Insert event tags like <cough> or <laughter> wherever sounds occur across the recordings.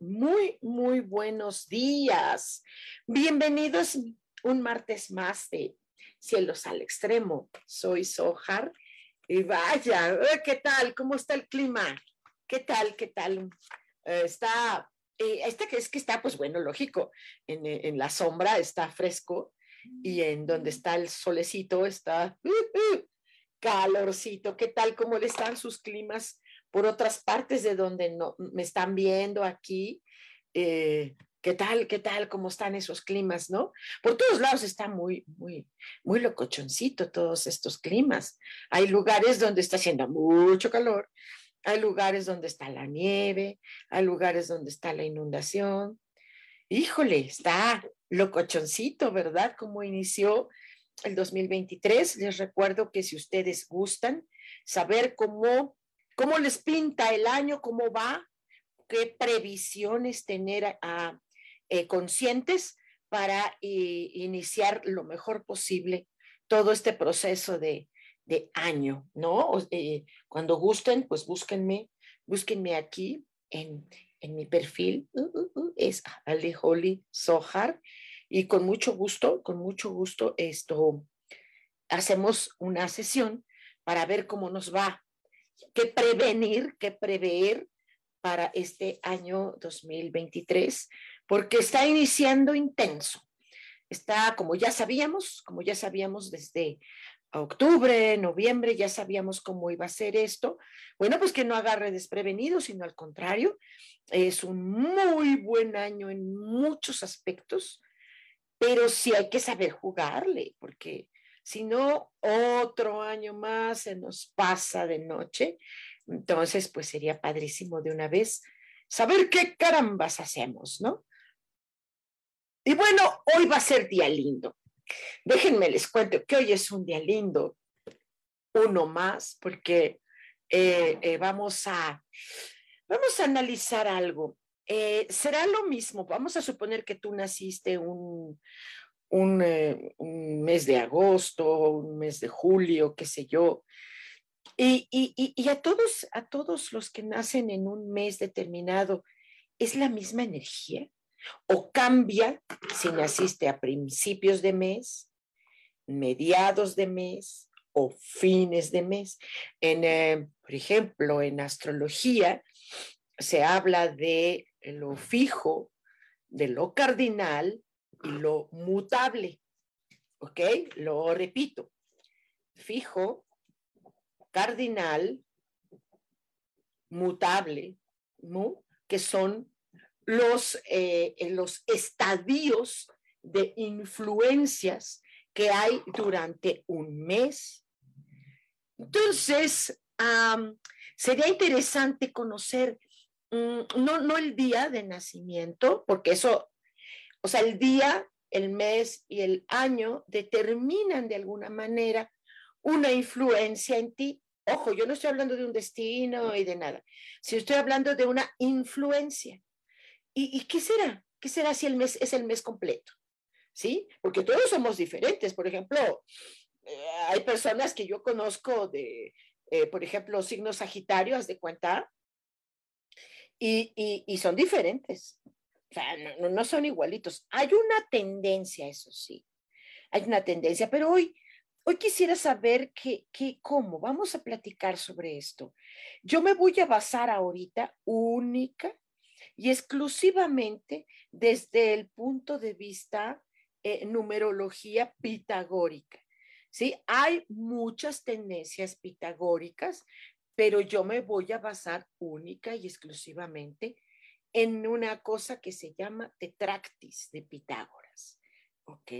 Muy, muy buenos días. Bienvenidos un martes más de Cielos al Extremo. Soy Sojar y vaya, eh, ¿qué tal? ¿Cómo está el clima? ¿Qué tal? ¿Qué tal? Eh, está, eh, este que es que está, pues bueno, lógico, en, en, la sombra está fresco y en donde está el solecito está uh, uh, calorcito. ¿Qué tal? ¿Cómo le están sus climas? Por otras partes de donde no, me están viendo aquí. Eh, ¿Qué tal? ¿Qué tal? ¿Cómo están esos climas? ¿No? Por todos lados está muy, muy, muy locochoncito todos estos climas. Hay lugares donde está haciendo mucho calor, hay lugares donde está la nieve, hay lugares donde está la inundación. Híjole, está locochoncito, ¿verdad? Como inició el 2023. Les recuerdo que si ustedes gustan saber cómo ¿Cómo les pinta el año? ¿Cómo va? ¿Qué previsiones tener eh, conscientes para eh, iniciar lo mejor posible todo este proceso de, año, ¿no? Eh, cuando gusten, pues búsquenme, búsquenme aquí en, mi perfil, uh, uh, uh, es Ale Holly Sohar, y con mucho gusto, con mucho gusto, esto, hacemos una sesión para ver cómo nos va que prevenir, que prever para este año 2023, porque está iniciando intenso. Está, como ya sabíamos, como ya sabíamos desde octubre, noviembre, ya sabíamos cómo iba a ser esto. Bueno, pues que no agarre desprevenido, sino al contrario, es un muy buen año en muchos aspectos, pero sí hay que saber jugarle, porque si no, otro año más se nos pasa de noche. Entonces, pues sería padrísimo de una vez saber qué carambas hacemos, ¿no? Y bueno, hoy va a ser día lindo. Déjenme les cuento que hoy es un día lindo, uno más, porque eh, eh, vamos, a, vamos a analizar algo. Eh, será lo mismo, vamos a suponer que tú naciste un, eh, un, mes de agosto, un mes de julio, qué sé yo. Y, y, a, todos, a todos los que nacen en un mes determinado, ¿es la misma energía? ¿O cambia si naciste a principios de mes, mediados de mes o fines de mes? En, eh, por ejemplo, en astrología se habla de lo fijo, de lo cardinal y lo mutable. ¿Ok? Lo repito. Fijo, cardinal, mutable, que son los, eh, los estadios de influencias que hay durante un mes. Entonces, sería interesante conocer, mm, no, no el día de nacimiento, porque eso o sea, el día, el mes y el año determinan de alguna manera una influencia en ti. Ojo, yo no estoy hablando de un destino y de nada, si estoy hablando de una influencia. ¿Y, qué será? ¿Qué será si el mes es el mes completo? ¿Sí? Porque todos somos diferentes. Por ejemplo, eh, hay personas que yo conozco de, eh, por ejemplo, signos sagitarios, de cuenta, y, y, son diferentes no, son igualitos. Hay una tendencia, eso sí, hay una tendencia, pero hoy, Hoy quisiera saber qué, cómo. Vamos a platicar sobre esto. Yo me voy a basar ahorita única y exclusivamente desde el punto de vista eh, numerología pitagórica. ¿sí? Hay muchas tendencias pitagóricas, pero yo me voy a basar única y exclusivamente en una cosa que se llama tetractis de Pitágoras. ¿Ok?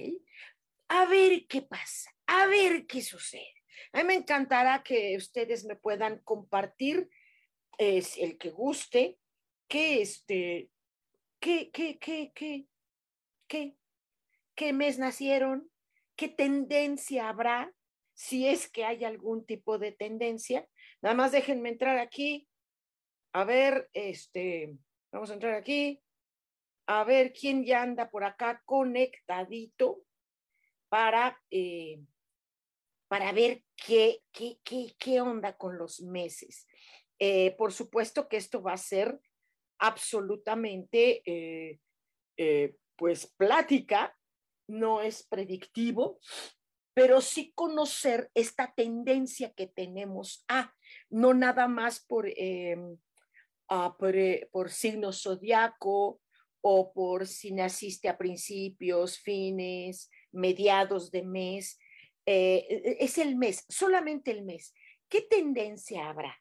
A ver qué pasa, a ver qué sucede. A mí me encantará que ustedes me puedan compartir, es el que guste, qué este, qué, qué, qué, qué, qué, qué mes nacieron, qué tendencia habrá, si es que hay algún tipo de tendencia. Nada más déjenme entrar aquí, a ver, este, vamos a entrar aquí, a ver quién ya anda por acá conectadito para, eh, para ver qué, qué, qué, qué, onda con los meses. Eh, por supuesto que esto va a ser absolutamente, eh, pues, plática, no es predictivo, pero sí conocer esta tendencia que tenemos a, no nada más por, em, por, por signo zodiaco o por si naciste a principios, fines, mediados de mes, eh, e, es el mes, solamente el mes. ¿Qué tendencia habrá?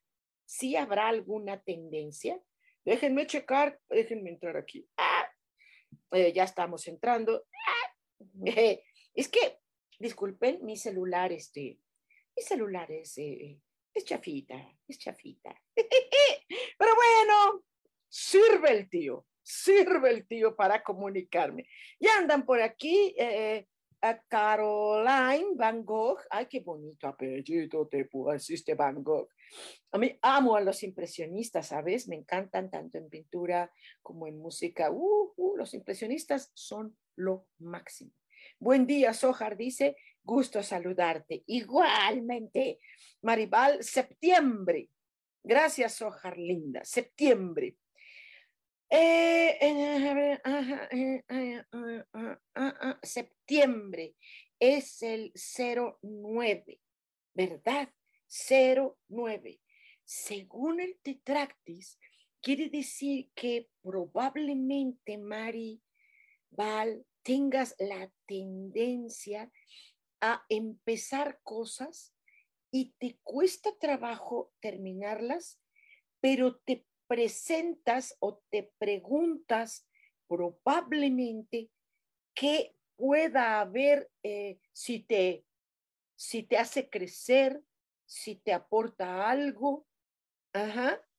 ¿Sí habrá alguna tendencia? Déjenme checar, déjenme entrar aquí. Ah, eh, ya estamos entrando. Ah, <laughs> es que, disculpen, mi celular, este, mi celular es, eh, es chafita, es chafita. <laughs> Pero bueno, sirve el tío, sirve el tío para comunicarme. Ya andan por aquí. Eh, Caroline Van Gogh. Ay, qué bonito apellido te pusiste Van Gogh. A mí amo a los impresionistas, ¿sabes? Me encantan tanto en pintura como en música. Uh, uh, los impresionistas son lo máximo. Buen día, Sojar dice, gusto saludarte. Igualmente, Maribal, septiembre. Gracias, Sojar linda. Septiembre. septiembre es el 09, ¿verdad? 09. Según el Tetractis, quiere decir que probablemente Mari Val tengas la tendencia a empezar cosas y te cuesta trabajo terminarlas, pero te presentas o te preguntas probablemente qué pueda haber eh, si, te, si te hace crecer, si te aporta algo,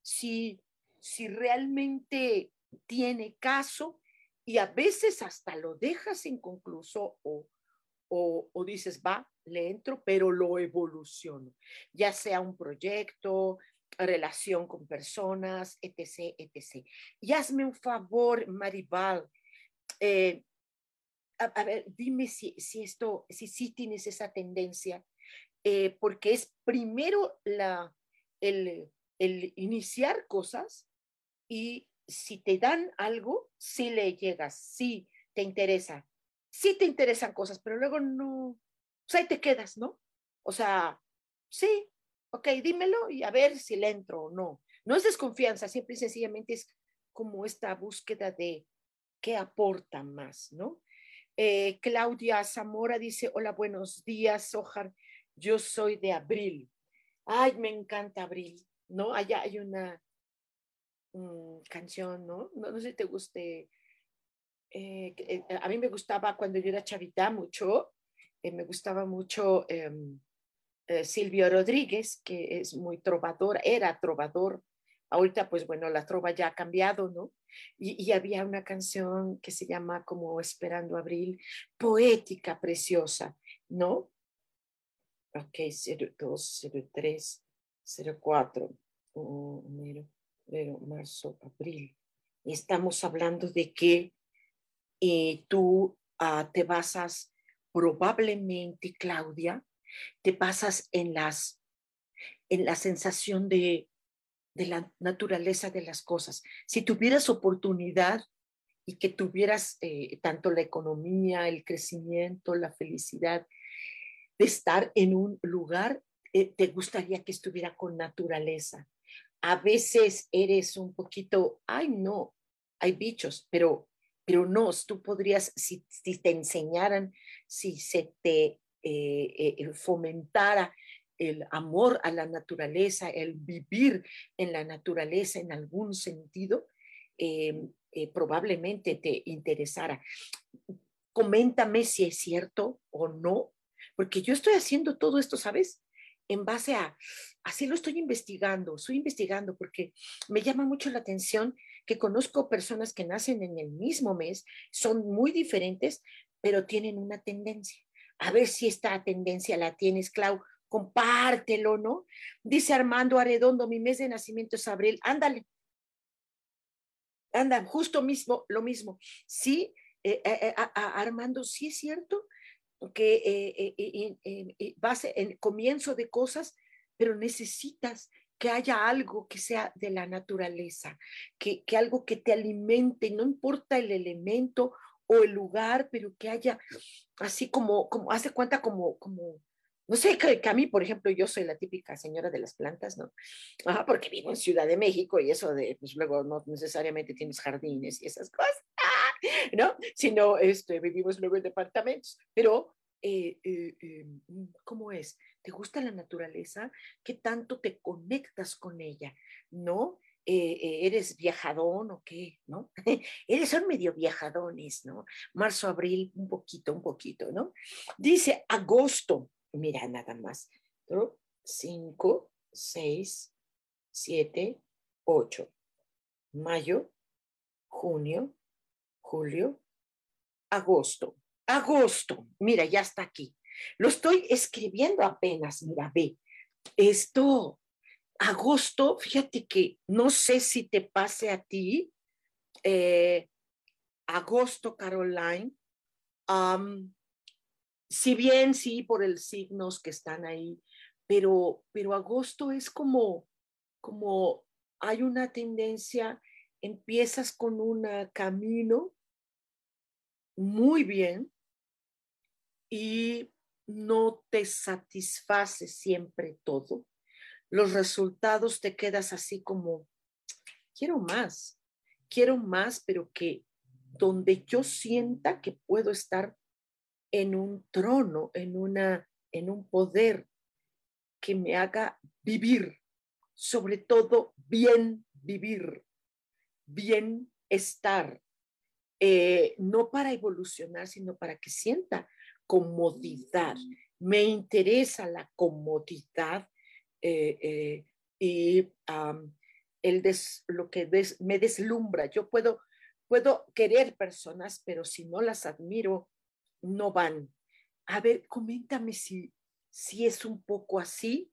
si, si realmente tiene caso y a veces hasta lo dejas inconcluso o, o, dices, va, le entro, pero lo evoluciono, ya sea un proyecto, relación con personas, etc., etc. Y hazme un favor, Maribal, eh, a, ver, dime si, si esto, si sí tienes esa tendencia, eh, porque es primero la, el, el iniciar cosas y si te dan algo, si le llegas, si te interesa, si te interesan cosas, pero luego no, sea, ahí te quedas, ¿no? O sea, sí, ok, dímelo y a ver si le entro o no. No es desconfianza, siempre y sencillamente es como esta búsqueda de qué aporta más, ¿no? Eh, Claudia Zamora dice, hola, buenos días, Ojar, yo soy de abril. Ay, me encanta abril, ¿no? Allá hay una mm, canción, ¿no? ¿no? sé si te guste. Eh, eh, a mí me gustaba cuando yo era chavita mucho, me gustaba mucho em, eh, Silvio Rodríguez, que es muy trovador, era trovador. Ahorita, pues bueno, la trova ya ha cambiado, ¿no? Y, había una canción que se llama como Esperando Abril, poética, preciosa, ¿no? Ok, 02, 03, 04, enero, marzo, abril. Y estamos hablando de que eh, tú ah, te basas probablemente, Claudia, te pasas en, las, en la sensación de, de la naturaleza de las cosas. Si tuvieras oportunidad y que tuvieras eh, tanto la economía, el crecimiento, la felicidad, de estar en un lugar, eh, te gustaría que estuviera con naturaleza. A veces eres un poquito, ay no, hay bichos, pero, pero no, tú podrías, si, te enseñaran, si se te eh, eh, fomentara el amor a la naturaleza, el vivir en la naturaleza en algún sentido, probablemente te interesara. Coméntame si es cierto o no, porque yo estoy haciendo todo esto, ¿sabes? En base a, así lo estoy investigando, estoy investigando porque me llama mucho la atención que conozco personas que nacen en el mismo mes, son muy diferentes, pero tienen una tendencia. A ver si esta tendencia la tienes, Clau, compártelo, ¿no? Dice Armando Arredondo, mi mes de nacimiento es abril, ándale. Anda, justo mismo, lo mismo. Sí, eh, eh, eh, Armando, sí es cierto, que eh, base en comienzo de cosas, pero necesitas que haya algo que sea de la naturaleza, que, que algo que te alimente, no importa el elemento o el lugar, pero que haya así como, como hace cuenta como, como, no sé, que, a mí, por ejemplo, yo soy la típica señora de las plantas, ¿no? Ajá, porque vivo en Ciudad de México y eso de, pues luego no necesariamente tienes jardines y esas cosas. <laughs> ¿no? Sino este, vivimos luego en departamentos, pero eh, eh, eh, ¿cómo es? ¿Te gusta la naturaleza? ¿Qué tanto te conectas con ella? ¿No? ¿Eres viajadón o qué? ¿No? <laughs> Eres son medio viajadones, ¿no? Marzo, abril, un poquito, un poquito, ¿no? Dice agosto, mira nada más, cinco, seis, siete, ocho. Mayo, junio, julio, agosto. Agosto, mira, ya está aquí. Lo estoy escribiendo apenas, mira, ve. Esto, agosto, fíjate que no sé si te pase a ti, eh, agosto, Caroline, si bien sí por el signos que están ahí, pero, pero agosto es como, como hay una tendencia, empiezas con un camino muy bien y no te satisface siempre todo. Los resultados te quedas así como, quiero más, quiero más, pero que donde yo sienta que puedo estar en un trono, en, una, en un poder que me haga vivir, sobre todo bien vivir, bien estar, eh, no para evolucionar, sino para que sienta comodidad. Me interesa la comodidad eh, eh, y el lo que me deslumbra. Yo puedo, puedo querer personas, pero si no las admiro, no van. A ver, coméntame si, si es un poco así,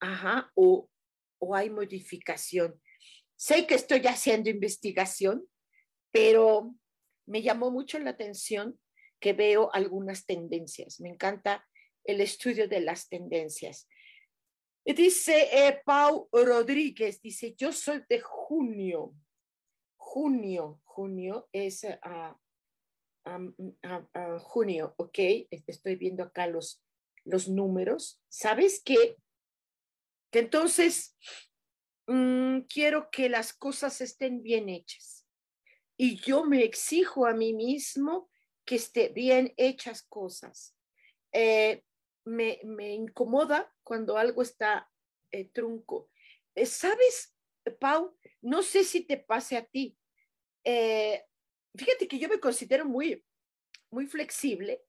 ajá, o, o hay modificación. Sé que estoy haciendo investigación, pero me llamó mucho la atención que veo algunas tendencias. Me encanta el estudio de las tendencias. Dice eh, Pau Rodríguez, dice, yo soy de junio. Junio, junio es uh, junio, ok. Estoy viendo acá los, los números. ¿Sabes qué? Que entonces mm, quiero que las cosas estén bien hechas. Y yo me exijo a mí mismo que esté bien hechas cosas. Eh, me, incomoda cuando algo está eh, trunco. Eh, ¿Sabes, Pau? No sé si te pase a ti. fíjate que yo me considero muy, muy flexible.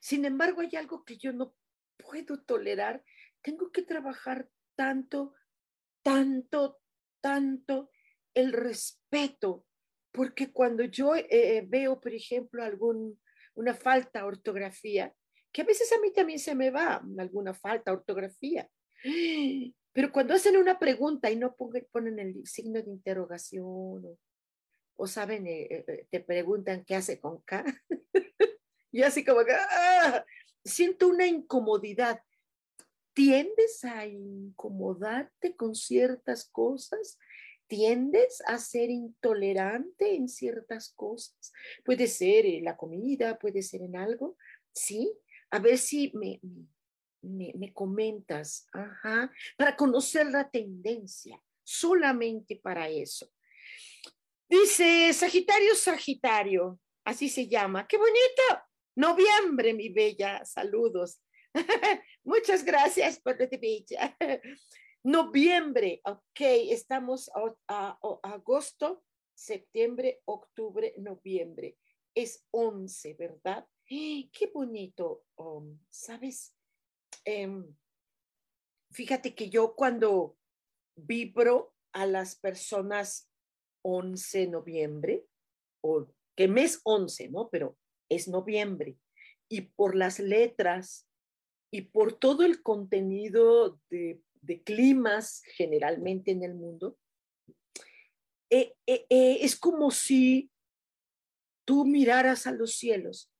Sin embargo, hay algo que yo no puedo tolerar. Tengo que trabajar tanto, tanto, tanto el respeto porque cuando yo eh, eh, veo, por ejemplo, algún, una falta de ortografía, que a veces a mí también se me va alguna falta de ortografía, pero cuando hacen una pregunta y no ponen el signo de interrogación o, saben, eh, te preguntan qué hace con K, <laughs> y así como que ¡ah! siento una incomodidad. ¿Tiendes a incomodarte con ciertas cosas? Tiendes a ser intolerante en ciertas cosas. Puede ser en la comida, puede ser en algo, ¿sí? A ver si me, me, me comentas, ajá, para conocer la tendencia, solamente para eso. Dice Sagitario, Sagitario, así se llama. ¡Qué bonito! Noviembre, mi bella. Saludos. <laughs> Muchas gracias por la bella. Noviembre, ok, estamos a, agosto, septiembre, octubre, noviembre. Es 11, ¿verdad? Qué bonito, um, ¿sabes? Em, fíjate que yo cuando vibro a las personas 11 de noviembre, o que mes 11, ¿no? Pero es noviembre. Y por las letras y por todo el contenido de, climas generalmente en el mundo, eh, eh, eh, es como si tú miraras a los cielos,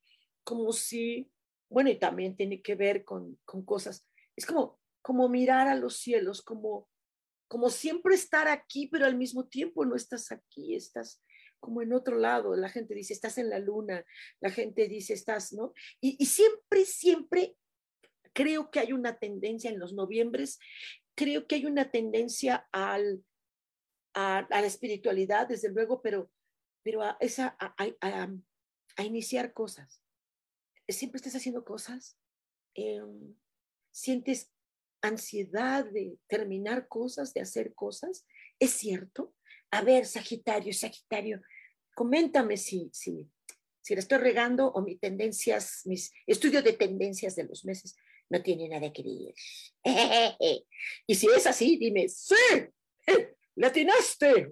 como si, bueno, y también tiene que ver con, con cosas, es como, como mirar a los cielos, como como siempre estar aquí, pero al mismo tiempo no estás aquí, estás como en otro lado. La gente dice, estás en la luna, la gente dice, estás, ¿no? Y, siempre, siempre creo que hay una tendencia en los noviembres, creo que hay una tendencia al, a, la espiritualidad, desde luego, pero, pero a, esa, a, iniciar cosas. Siempre estás haciendo cosas. Em, sientes ansiedad de terminar cosas, de hacer cosas. ¿Es cierto? A ver, Sagitario, Sagitario, coméntame si, si, si le estoy regando o mis tendencias, mis estudios de tendencias de los meses no tienen nada que ver. <laughs> y si es así, dime, sí, latinaste.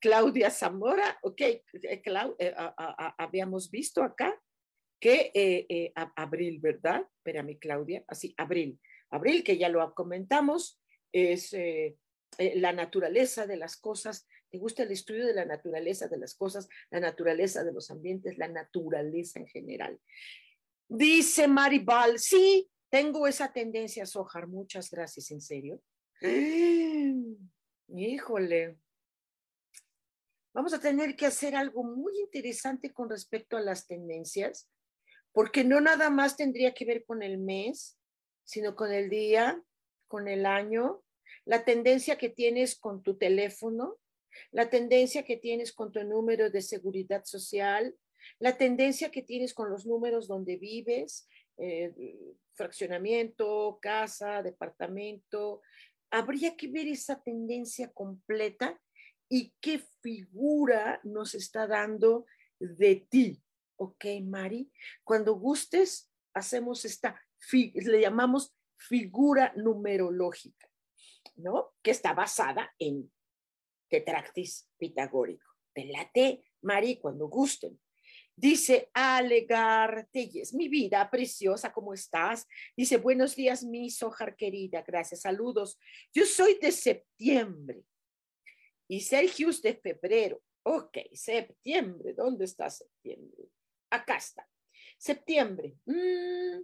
Claudia Zamora, ok, eh, eh, habíamos visto acá que eh, abril, ¿verdad? Espérame, Claudia, así, abril. Abril, que ya lo comentamos, es eh, eh, la naturaleza de las cosas. ¿Te gusta el estudio de la naturaleza de las cosas, la naturaleza de los ambientes, la naturaleza en general? Dice Maribal, sí, tengo esa tendencia a sojar. Muchas gracias, en serio. <gasps> Híjole. Vamos a tener que hacer algo muy interesante con respecto a las tendencias, porque no nada más tendría que ver con el mes, sino con el día, con el año, la tendencia que tienes con tu teléfono, la tendencia que tienes con tu número de seguridad social, la tendencia que tienes con los números donde vives, eh, fraccionamiento, casa, departamento. Habría que ver esa tendencia completa y qué figura nos está dando de ti. ¿Ok, Mari? Cuando gustes, hacemos esta le llamamos figura numerológica, ¿no? Que está basada en tetractis pitagórico. Te Mari, cuando gusten. Dice Alegar Telles, mi vida preciosa, ¿cómo estás? Dice, buenos días, mi sojar querida, gracias, saludos. Yo soy de septiembre y Sergio es de febrero. Ok, septiembre, ¿dónde está septiembre? Acá está. Septiembre. Mm,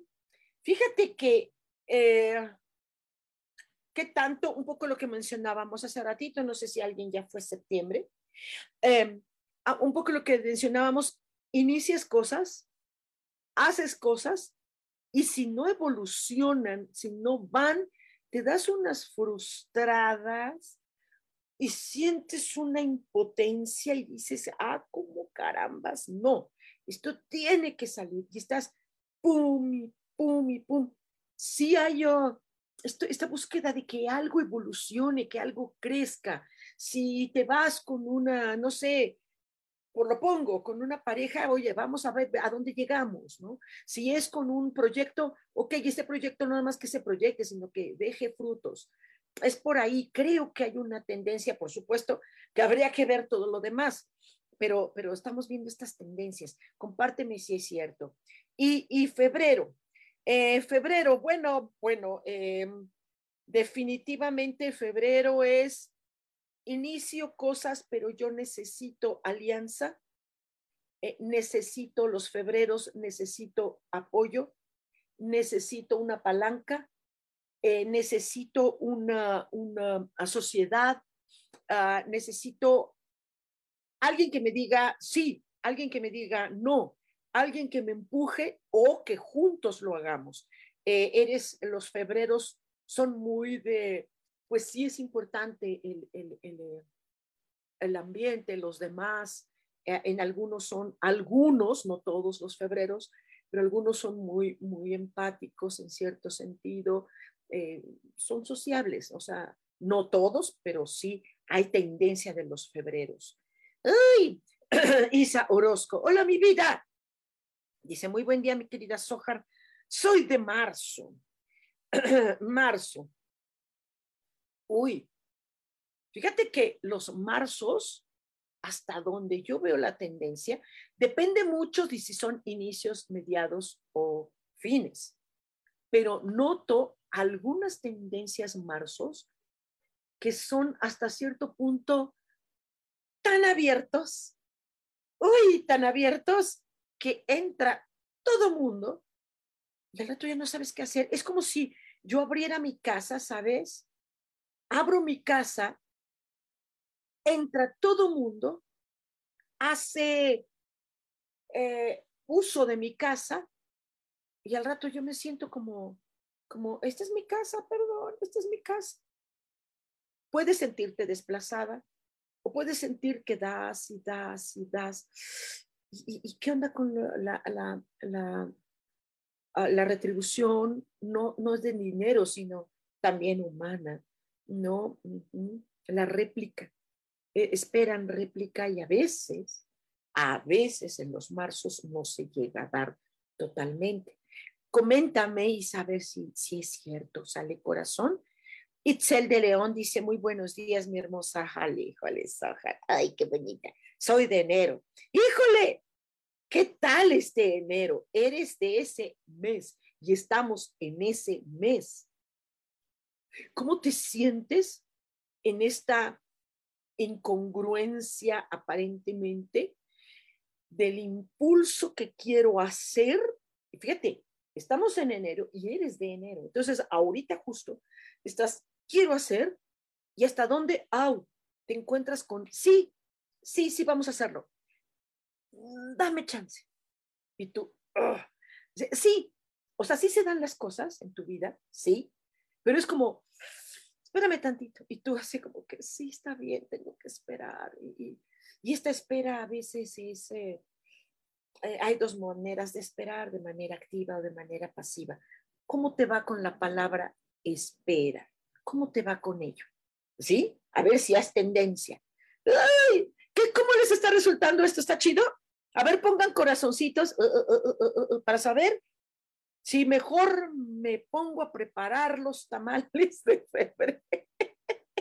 Fíjate que, eh, ¿qué tanto? Un poco lo que mencionábamos hace ratito, no sé si alguien ya fue septiembre, em, ah, un poco lo que mencionábamos, inicias cosas, haces cosas y si no evolucionan, si no van, te das unas frustradas y sientes una impotencia y dices, ah, ¿cómo carambas? No, esto tiene que salir y estás pum, pum y pum. Si hay oh, esta búsqueda de que algo evolucione, que algo crezca. Si te vas con una, no sé, por lo pongo, con una pareja, oye, vamos a ver a dónde llegamos, ¿no? Si es con un proyecto, ok, este proyecto no nada más que se proyecte, sino que deje frutos. Es por ahí, creo que hay una tendencia, por supuesto, que habría que ver todo lo demás, pero, pero estamos viendo estas tendencias. Compárteme si es cierto. Y, y febrero, eh, febrero, bueno, bueno, em, definitivamente febrero es inicio cosas, pero yo necesito alianza, eh, necesito los febreros, necesito apoyo, necesito una palanca, eh, necesito una, una sociedad, ah, necesito alguien que me diga sí, alguien que me diga no, alguien que me empuje o que juntos lo hagamos. Eh, eres, los febreros son muy de, pues sí es importante el, el, el, el ambiente, los demás, eh, en algunos son, algunos, no todos los febreros, pero algunos son muy, muy empáticos en cierto sentido, eh, son sociables, o sea, no todos, pero sí hay tendencia de los febreros. ¡Ay! <clears throat> Isa Orozco, hola mi vida. Dice, muy buen día mi querida Sojar, soy de marzo. <clears throat> marzo. Uy, fíjate que los marzos, hasta donde yo veo la tendencia, depende mucho de si son inicios, mediados o fines. Pero noto algunas tendencias marzos que son hasta cierto punto tan abiertos, uy, tan abiertos que entra todo mundo y al rato ya no sabes qué hacer. Es como si yo abriera mi casa, ¿sabes? Abro mi casa, entra todo mundo, hace eh, uso de mi casa y al rato yo me siento como, como, esta es mi casa, perdón, esta es mi casa. Puedes sentirte desplazada o puedes sentir que das y das y das. ¿Y, qué onda con la, la, la, ah, la, retribución? No, no es de dinero, sino también humana, ¿no? La réplica. E, esperan réplica y a veces, a veces en los marzos no se llega a dar totalmente. Coméntame y saber si, si es cierto, sale corazón. Itzel de León dice, muy buenos días, mi hermosa Jale, híjole. Ay, qué bonita. Soy de enero. Híjole, ¿qué tal este enero? Eres de ese mes y estamos en ese mes. ¿Cómo te sientes en esta incongruencia aparentemente del impulso que quiero hacer? fíjate, estamos en enero y eres de enero. Entonces, ahorita justo estás, quiero hacer y hasta dónde, au, te encuentras con, sí, sí, sí, vamos a hacerlo. Mm, dame chance. Y tú, sí, o sea, sí se dan las cosas en tu vida, sí, pero es como, espérame tantito. Y tú así como que, sí, está bien, tengo que esperar. Y, esta espera a veces es... Eh, eh, hay dos maneras de esperar, de manera activa o de manera pasiva. ¿Cómo te va con la palabra espera? ¿Cómo te va con ello? ¿Sí? A ver si has tendencia. ¡Ay! ¿Qué, ¿Cómo les está resultando esto? ¿Está chido? A ver, pongan corazoncitos uh, uh, uh, para saber si mejor me pongo a preparar los tamales de febrero. <laughs>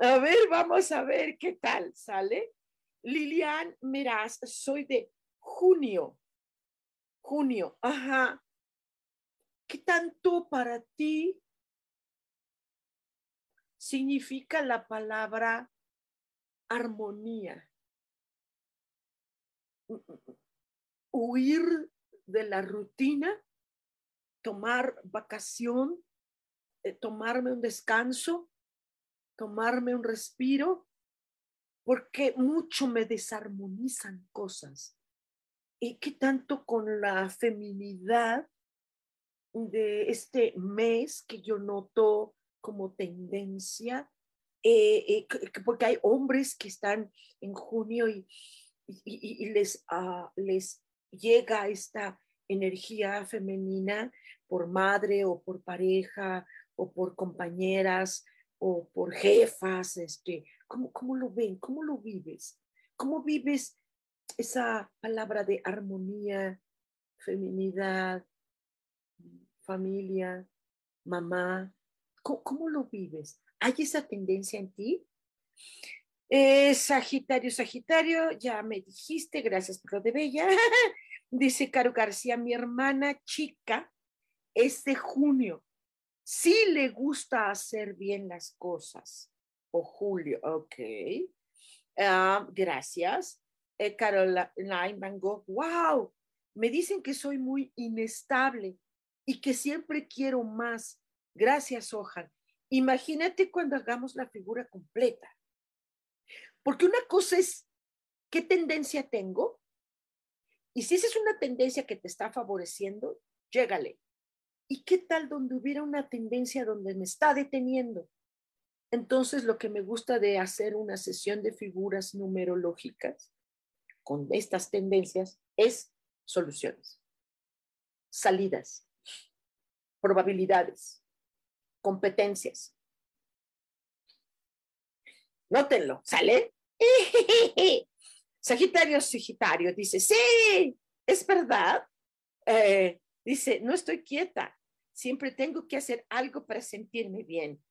a ver, vamos a ver qué tal sale. Lilian Miras, soy de junio. Junio, ajá. ¿Qué tanto para ti significa la palabra armonía? Huir de la rutina, tomar vacación, eh, tomarme un descanso, tomarme un respiro, porque mucho me desarmonizan cosas. Y qué tanto con la feminidad de este mes que yo noto como tendencia, eh, eh, porque hay hombres que están en junio y, les, uh, les llega esta energía femenina por madre o por pareja o por compañeras o por jefas, este, ¿cómo, cómo lo ven? ¿Cómo lo vives? ¿Cómo vives esa palabra de armonía, feminidad, familia, mamá, ¿cómo, lo vives? ¿Hay esa tendencia en ti? Eh, sagitario, Sagitario, ya me dijiste, gracias por lo de Bella. <laughs> Dice Caro García, mi hermana chica es de junio. Sí le gusta hacer bien las cosas. O Julio, ok. Ah, gracias eh, Caroline Van Gogh, wow, me dicen que soy muy inestable y que siempre quiero más. Gracias, Ojan. Imagínate cuando hagamos la figura completa. Porque una cosa es qué tendencia tengo Y si esa es una tendencia que te está favoreciendo, llégale. ¿Y qué tal donde hubiera una tendencia donde me está deteniendo? Entonces, lo que me gusta de hacer una sesión de figuras numerológicas con estas tendencias es soluciones, salidas, probabilidades, competencias. Nótenlo, ¿sale? <laughs> Sagitario, Sagitario dice, sí, es verdad. Eh, dice, no estoy quieta, siempre tengo que hacer algo para sentirme bien.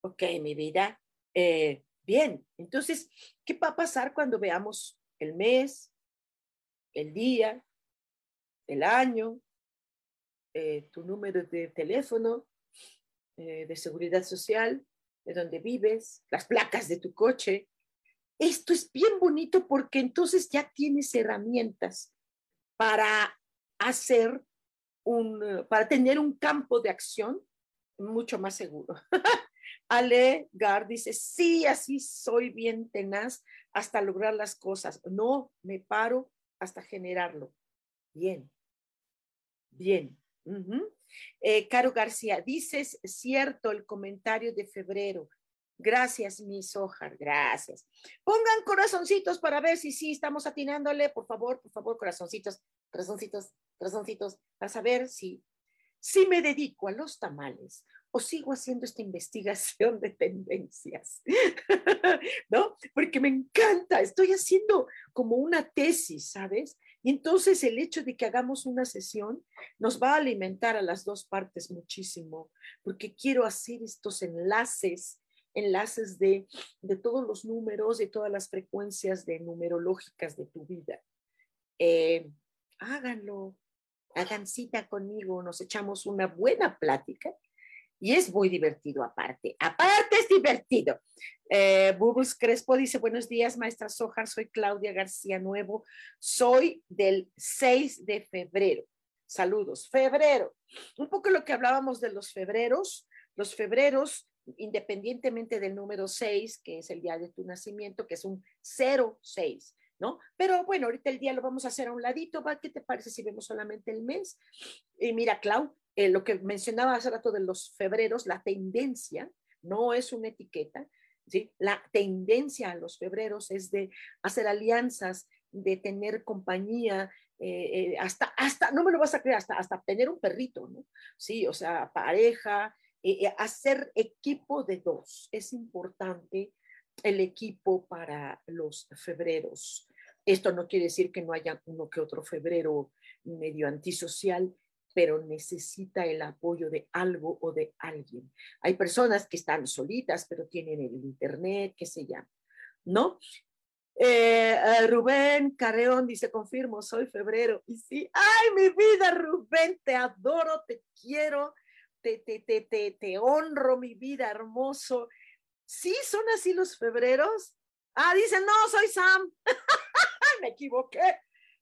Ok, mi vida, eh, bien. Entonces, ¿qué va a pasar cuando veamos el mes, el día, el año, eh, tu número de teléfono, de seguridad social, de donde vives, las placas de tu coche, esto es bien bonito porque entonces ya tienes herramientas para hacer un, para tener un campo de acción mucho más seguro. <laughs> Ale Gar dice, sí, así soy bien tenaz hasta lograr las cosas. No, me paro hasta generarlo. Bien, bien. Eh, Caro García, dices cierto el comentario de febrero. Gracias, mis hojas, gracias. Pongan corazoncitos para ver si sí estamos atinándole, por favor, por favor, corazoncitos, corazoncitos, corazoncitos, para saber si, si me dedico a los tamales o sigo haciendo esta investigación de tendencias, <laughs> ¿no? Porque me encanta, estoy haciendo como una tesis, ¿sabes? Y entonces el hecho de que hagamos una sesión nos va a alimentar a las dos partes muchísimo, porque quiero hacer estos enlaces enlaces de, de todos los números, de todas las frecuencias de numerológicas de tu vida. Eh, háganlo, hagan cita conmigo, nos echamos una buena plática y es muy divertido aparte. Aparte es divertido. Eh, Crespo dice, buenos días, maestra Sojar, soy Claudia García Nuevo, soy del 6 de febrero. Saludos, febrero. Un poco lo que hablábamos de los febreros. Los febreros independientemente del número 6, que es el día de tu nacimiento, que es un 06, ¿no? Pero bueno, ahorita el día lo vamos a hacer a un ladito, ¿va? ¿Qué te parece si vemos solamente el mes? Y mira, Clau, eh, lo que mencionaba hace rato de los febreros, la tendencia no es una etiqueta, ¿sí? La tendencia a los febreros es de hacer alianzas, de tener compañía, eh, eh, hasta, hasta, no me lo vas a creer, hasta, hasta tener un perrito, ¿no? Sí, o sea, pareja, hacer equipo de dos. Es importante el equipo para los febreros. Esto no quiere decir que no haya uno que otro febrero medio antisocial, pero necesita el apoyo de algo o de alguien. Hay personas que están solitas, pero tienen el internet, qué se llama, ¿no? Eh, Rubén Carreón dice, confirmo, soy febrero. Y sí, ay, mi vida, Rubén, te adoro, te quiero te, te, te, honro, mi vida hermoso. ¿Sí son así los febreros? Ah, dicen, no, soy Sam. <laughs> Me equivoqué.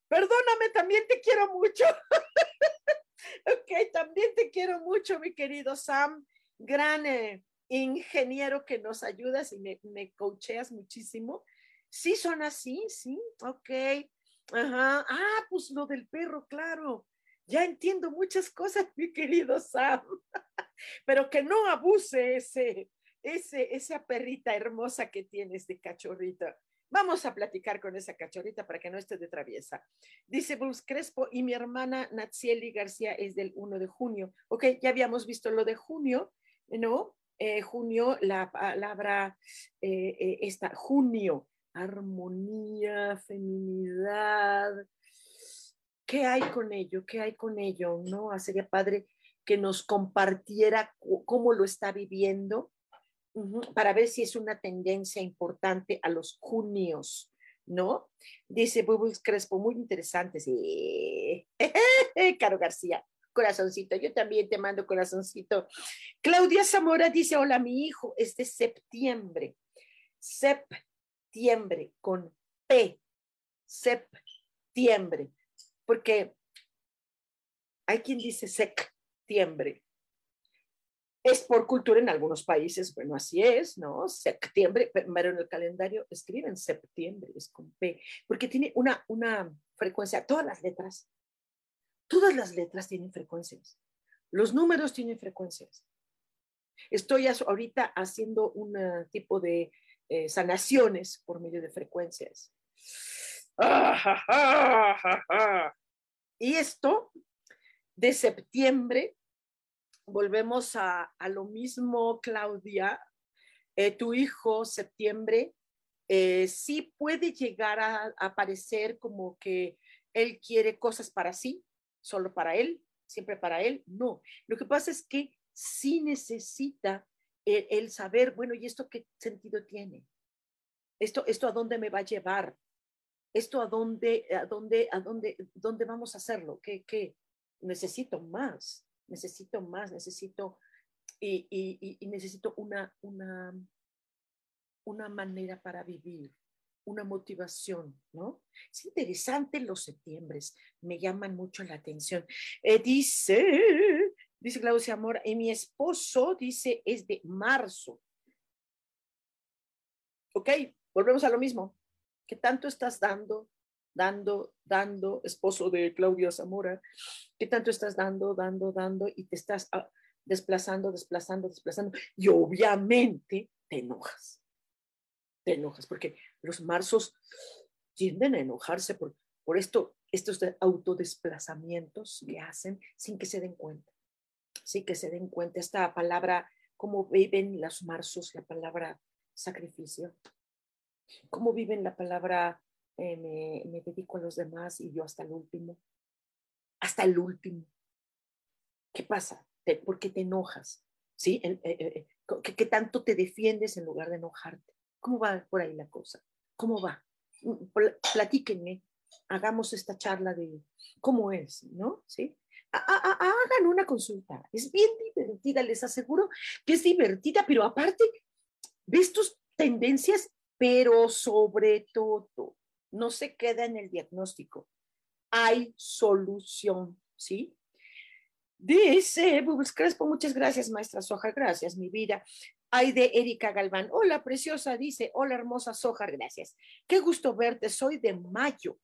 Perdóname, también te quiero mucho. <laughs> ok, también te quiero mucho, mi querido Sam. Gran eh, ingeniero que nos ayudas y me, me coacheas muchísimo. Sí son así, sí, ok. Ajá. Ah, pues lo del perro, claro ya entiendo muchas cosas, <laughs> mi querido Sam, pero que no abuse ese, ese, esa perrita hermosa que tienes de cachorrita. Vamos a platicar con esa cachorrita para que no esté de traviesa. Dice Bruce Crespo, y mi hermana Natsieli García es del 1 de junio. Ok, ya habíamos visto lo de junio, ¿no? Eh, junio, la palabra, eh, eh, esta, junio, armonía, feminidad, ¿qué hay con ello? ¿Qué hay con ello? ¿No? Ah, sería padre que nos compartiera cómo lo está viviendo para ver si es una tendencia importante a los junios, ¿no? Dice Bubbles Crespo, muy interesante, sí. <laughs> Caro García, corazoncito, yo también te mando corazoncito. Claudia Zamora dice, hola, mi hijo, es de septiembre, septiembre, con P, septiembre porque hay quien dice septiembre. Es por cultura en algunos países, bueno, así es, ¿no? Septiembre, pero en el calendario escriben septiembre, es con P, porque tiene una, una frecuencia, todas las letras, todas las letras tienen frecuencias, los números tienen frecuencias. Estoy ahorita haciendo un tipo de eh, sanaciones por medio de frecuencias. Y esto de septiembre volvemos a, lo mismo, Claudia. Eh, tu hijo, septiembre, eh, sí puede llegar a, aparecer como que él quiere cosas para sí, solo para él, siempre para él. No, lo que pasa es que sí necesita el, saber, bueno, ¿y esto qué sentido tiene? ¿Esto, ¿Esto a dónde me va a llevar? ¿Esto a dónde, a dónde, a dónde, dónde vamos a hacerlo? ¿Qué, qué? Necesito más necesito más, necesito, y, necesito una, una, una manera para vivir, una motivación, ¿no? Es interesante los septiembres, me llaman mucho la atención. Eh, dice, dice Claudia Amor, y mi esposo dice es de marzo. Ok, volvemos a lo mismo. ¿Qué tanto estás dando? Dando, dando, esposo de Claudia Zamora, ¿qué tanto estás dando, dando, dando y te estás ah, desplazando, desplazando, desplazando? Y obviamente te enojas, te enojas, porque los marzos tienden a enojarse por, por esto, estos autodesplazamientos que hacen sin que se den cuenta, sin que se den cuenta. Esta palabra, cómo viven los marzos la palabra sacrificio, cómo viven la palabra eh, me, dedico a los demás y yo hasta el último, hasta el último. ¿Qué pasa? ¿Por qué te enojas? ¿Sí? Eh, eh, ¿Qué, tanto te defiendes en lugar de enojarte? ¿Cómo va por ahí la cosa? ¿Cómo va? Mm, platíquenme, hagamos esta charla de cómo es, ¿no? ¿Sí? hagan una consulta. Es bien divertida, les aseguro que es divertida, pero aparte, ves tus tendencias, pero sobre todo, no se queda en el diagnóstico. Hay solución, ¿sí? Dice Bubbles Crespo, muchas gracias, maestra Soja, gracias, mi vida. Hay de Erika Galván, hola, preciosa, dice, hola, hermosa Soja, gracias. Qué gusto verte, soy de mayo.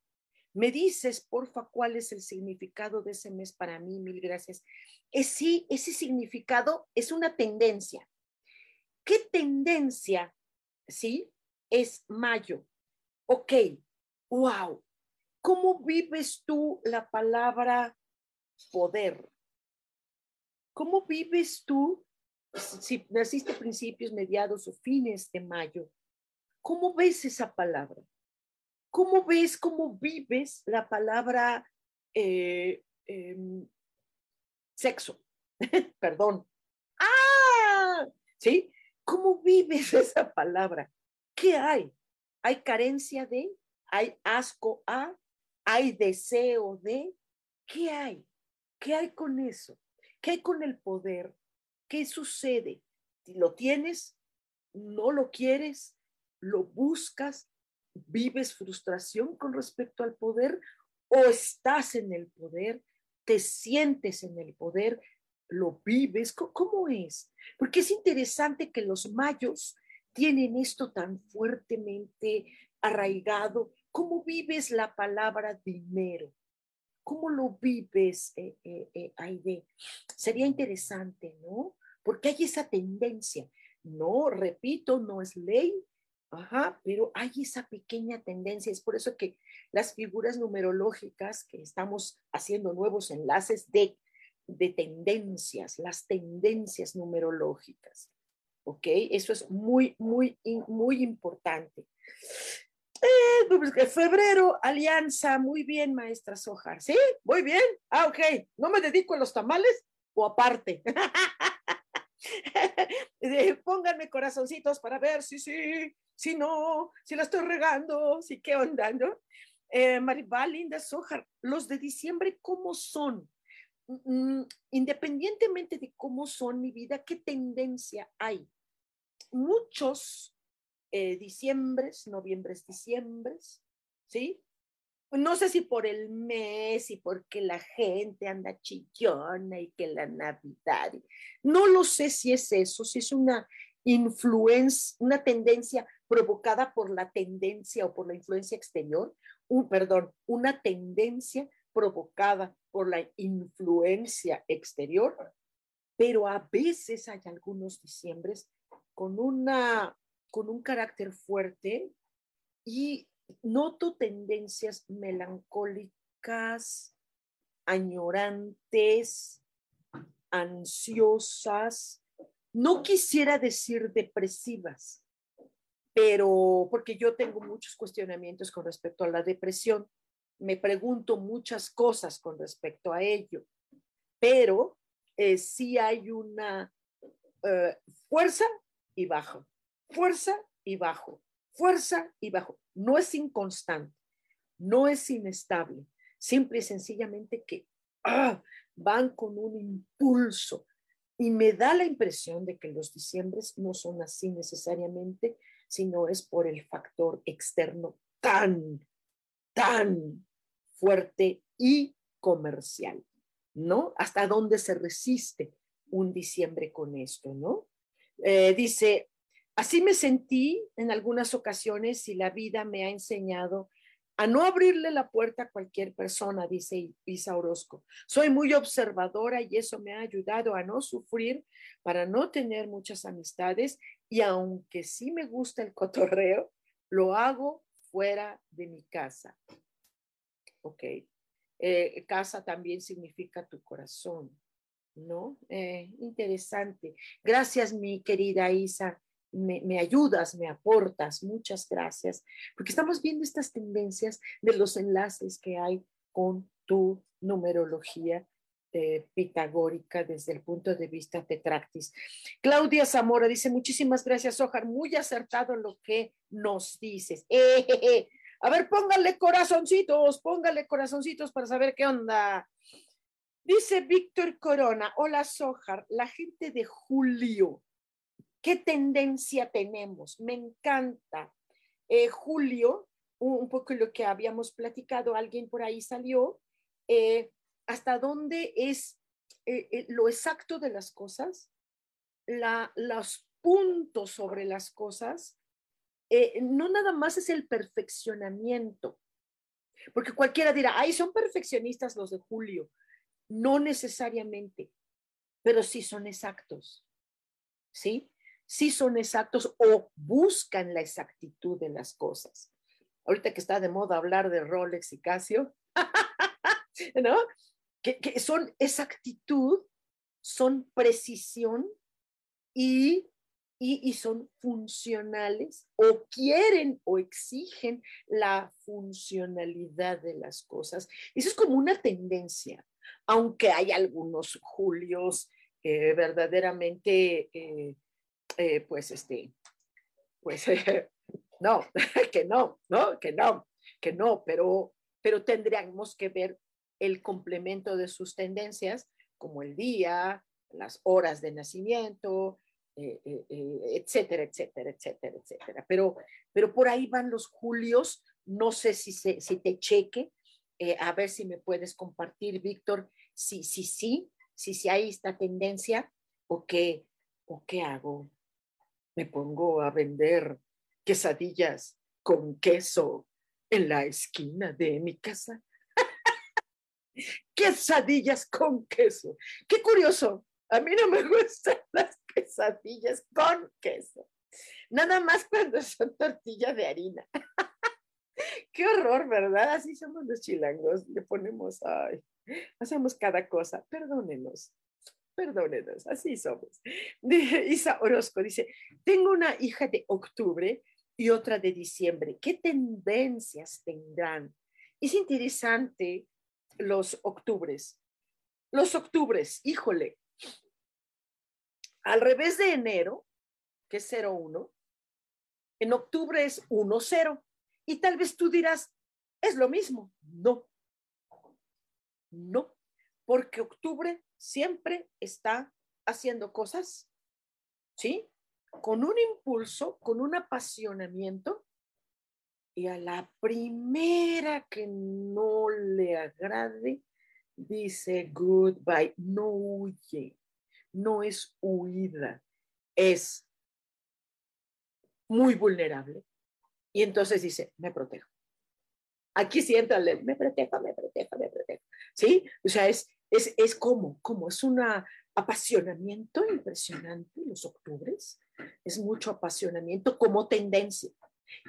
Me dices, porfa, cuál es el significado de ese mes para mí, mil gracias. Es, sí, ese significado es una tendencia. ¿Qué tendencia, sí, es mayo? Ok, wow, ¿cómo vives tú la palabra poder? ¿Cómo vives tú, si naciste principios, mediados o fines de mayo? ¿Cómo ves esa palabra? ¿Cómo ves, cómo vives la palabra eh, em, sexo? <laughs> Perdón. ¡Ah! ¿Sí? ¿Cómo vives <laughs> esa palabra? ¿Qué hay? ¿Hay carencia de? Hay asco a, hay deseo de. ¿Qué hay? ¿Qué hay con eso? ¿Qué hay con el poder? ¿Qué sucede? ¿Lo tienes? ¿No lo quieres? ¿Lo buscas? ¿Vives frustración con respecto al poder? ¿O estás en el poder? ¿Te sientes en el poder? ¿Lo vives? ¿Cómo es? Porque es interesante que los mayos tienen esto tan fuertemente arraigado ¿Cómo vives la palabra dinero? ¿Cómo lo vives, eh, eh, eh, Aide? Sería interesante, ¿no? Porque hay esa tendencia. No, repito, no es ley, Ajá, pero hay esa pequeña tendencia. Es por eso que las figuras numerológicas que estamos haciendo nuevos enlaces de, de tendencias, las tendencias numerológicas. ¿Ok? Eso es muy, muy, muy importante. Eh, pues febrero, alianza, muy bien, maestra Sojar. ¿Sí? Muy bien. Ah, ok. No me dedico a los tamales o aparte. <laughs> Pónganme corazoncitos para ver si sí, si no, si la estoy regando, si qué onda, ¿no? Eh, Maribal, Linda Sojar, los de diciembre, ¿cómo son? Mm, independientemente de cómo son mi vida, ¿qué tendencia hay? Muchos eh, diciembres, noviembres, diciembres, ¿sí? no sé si por el mes y porque la gente anda chillona y que la Navidad, no lo sé si es eso, si es una influencia, una tendencia provocada por la tendencia o por la influencia exterior, un, perdón, una tendencia provocada por la influencia exterior, pero a veces hay algunos diciembres con una con un carácter fuerte y noto tendencias melancólicas, añorantes, ansiosas, no quisiera decir depresivas, pero porque yo tengo muchos cuestionamientos con respecto a la depresión, me pregunto muchas cosas con respecto a ello, pero eh, sí hay una eh, fuerza y bajo, fuerza y bajo, fuerza y bajo. No es inconstante, no es inestable, simple y sencillamente que ah, van con un impulso. Y me da la impresión de que los diciembres no son así necesariamente, sino es por el factor externo tan, tan fuerte y comercial, ¿no? ¿Hasta dónde se resiste un diciembre con esto, ¿no? Eh, dice, Así me sentí en algunas ocasiones y la vida me ha enseñado a no abrirle la puerta a cualquier persona, dice Isa Orozco. Soy muy observadora y eso me ha ayudado a no sufrir, para no tener muchas amistades y aunque sí me gusta el cotorreo, lo hago fuera de mi casa. Ok. Eh, casa también significa tu corazón, ¿no? Eh, interesante. Gracias, mi querida Isa me, ayudas, me aportas, muchas gracias, porque estamos viendo estas tendencias de los enlaces que hay con tu numerología eh, pitagórica desde el punto de vista tetractis. Claudia Zamora dice, muchísimas gracias, Ojar, muy acertado lo que nos dices. <laughs> A ver, póngale corazoncitos, póngale corazoncitos para saber qué onda. Dice Víctor Corona, hola Sojar, la gente de Julio ¿Qué tendencia tenemos? Me encanta. Eh, Julio, un, poco lo que habíamos platicado, alguien por ahí salió, eh, hasta dónde es eh, lo exacto de las cosas, los puntos sobre las cosas, no nada más es el perfeccionamiento, porque cualquiera dirá, ay, son perfeccionistas los de Julio. No necesariamente, pero sí son exactos. ¿Sí? Sí son exactos o buscan la exactitud de las cosas. Ahorita que está de moda hablar de Rolex y Casio, <laughs> ¿no? Que, son exactitud, son precisión y, y, son funcionales o quieren o exigen la funcionalidad de las cosas. Eso es como una tendencia, aunque hay algunos Julios que verdaderamente... Eh, eh, pues este, pues <laughs> no, <laughs> que no, ¿no? Que no, que no, pero, pero tendríamos que ver el complemento de sus tendencias, como el día, las horas de nacimiento, eh, eh, etcétera, etcétera, etcétera, etcétera. Pero, pero por ahí van los julios, no sé si, si te cheque, a ver si me puedes compartir, Víctor, si sí, sí, si, si hay esta tendencia o qué, o qué hago me pongo a vender quesadillas con queso en la esquina de mi casa. <laughs> quesadillas con queso. Qué curioso. A mí no me <laughs> gustan las quesadillas con queso. Nada más cuando son tortillas de harina. <laughs> Qué horror, ¿verdad? Así somos los chilangos. Le ponemos, ay, hacemos cada cosa. Perdónenos perdónenos, así somos. Isa Orozco dice, tengo una hija de octubre y otra de diciembre. ¿Qué tendencias tendrán? Es interesante los octubres. Los octubres, híjole, al revés de enero, que es 01, en octubre es 1-0. Y tal vez tú dirás, es lo mismo. No, no, porque octubre siempre está haciendo cosas, ¿sí? Con un impulso, con un apasionamiento y a la primera que no le agrade, dice goodbye, no huye, no es huida, es muy vulnerable. Y entonces dice, me protejo. Aquí sí entra me protejo, me protejo, me protejo. ¿Sí? O sea, es, es, es como, como, es un apasionamiento impresionante los octubres. Es mucho apasionamiento como tendencia.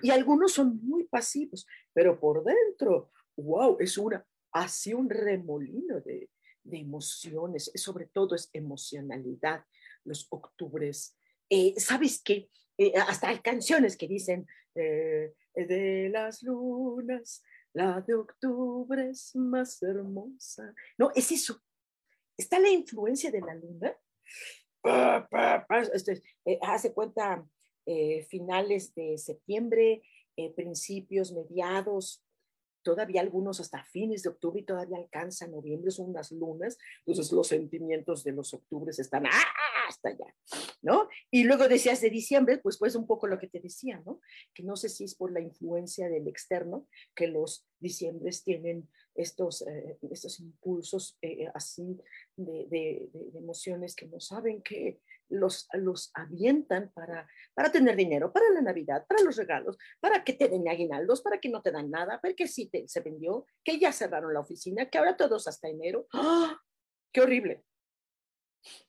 Y algunos son muy pasivos, pero por dentro, wow, es una, así un remolino de, de emociones, sobre todo es emocionalidad, los octubres. Eh, ¿Sabes qué? Eh, hasta hay canciones que dicen, eh, de las lunas, la de octubre es más hermosa. No, es eso. Está la influencia de la luna. Este, hace cuenta finales de septiembre, principios, mediados, todavía algunos hasta fines de octubre y todavía alcanza noviembre, son unas lunas, entonces los sentimientos de los octubres están ¡ah! Hasta allá, ¿no? Y luego decías de diciembre, pues pues un poco lo que te decía, ¿no? Que no sé si es por la influencia del externo, que los diciembres tienen estos, eh, estos impulsos eh, así de, emociones que no saben que los, los avientan para, para tener dinero, para la Navidad, para los regalos, para que te den aguinaldos, para que no te dan nada, porque sí te, se vendió, que ya cerraron la oficina, que ahora todos hasta enero. ¡Ah! ¡Qué horrible!